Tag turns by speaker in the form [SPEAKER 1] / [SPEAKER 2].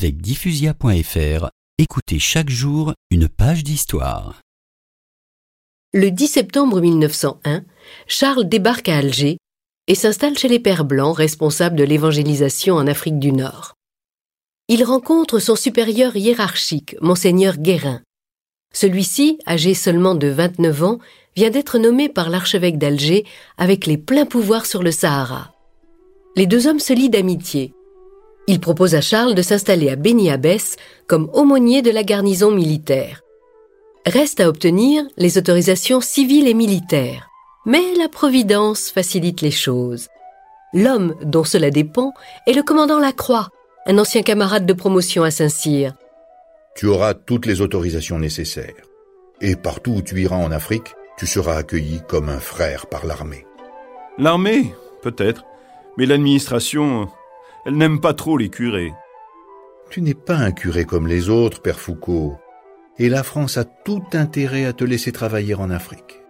[SPEAKER 1] Avec diffusia.fr, écoutez chaque jour une page d'histoire.
[SPEAKER 2] Le 10 septembre 1901, Charles débarque à Alger et s'installe chez les Pères Blancs responsables de l'évangélisation en Afrique du Nord. Il rencontre son supérieur hiérarchique, monseigneur Guérin. Celui-ci, âgé seulement de 29 ans, vient d'être nommé par l'archevêque d'Alger avec les pleins pouvoirs sur le Sahara. Les deux hommes se lient d'amitié. Il propose à Charles de s'installer à Beni Abbès comme aumônier de la garnison militaire. Reste à obtenir les autorisations civiles et militaires. Mais la Providence facilite les choses. L'homme dont cela dépend est le commandant Lacroix, un ancien camarade de promotion à Saint-Cyr.
[SPEAKER 3] Tu auras toutes les autorisations nécessaires. Et partout où tu iras en Afrique, tu seras accueilli comme un frère par l'armée.
[SPEAKER 4] L'armée, peut-être. Mais l'administration, elle n'aime pas trop les curés.
[SPEAKER 3] Tu n'es pas un curé comme les autres, Père Foucault. Et la France a tout intérêt à te laisser travailler en Afrique.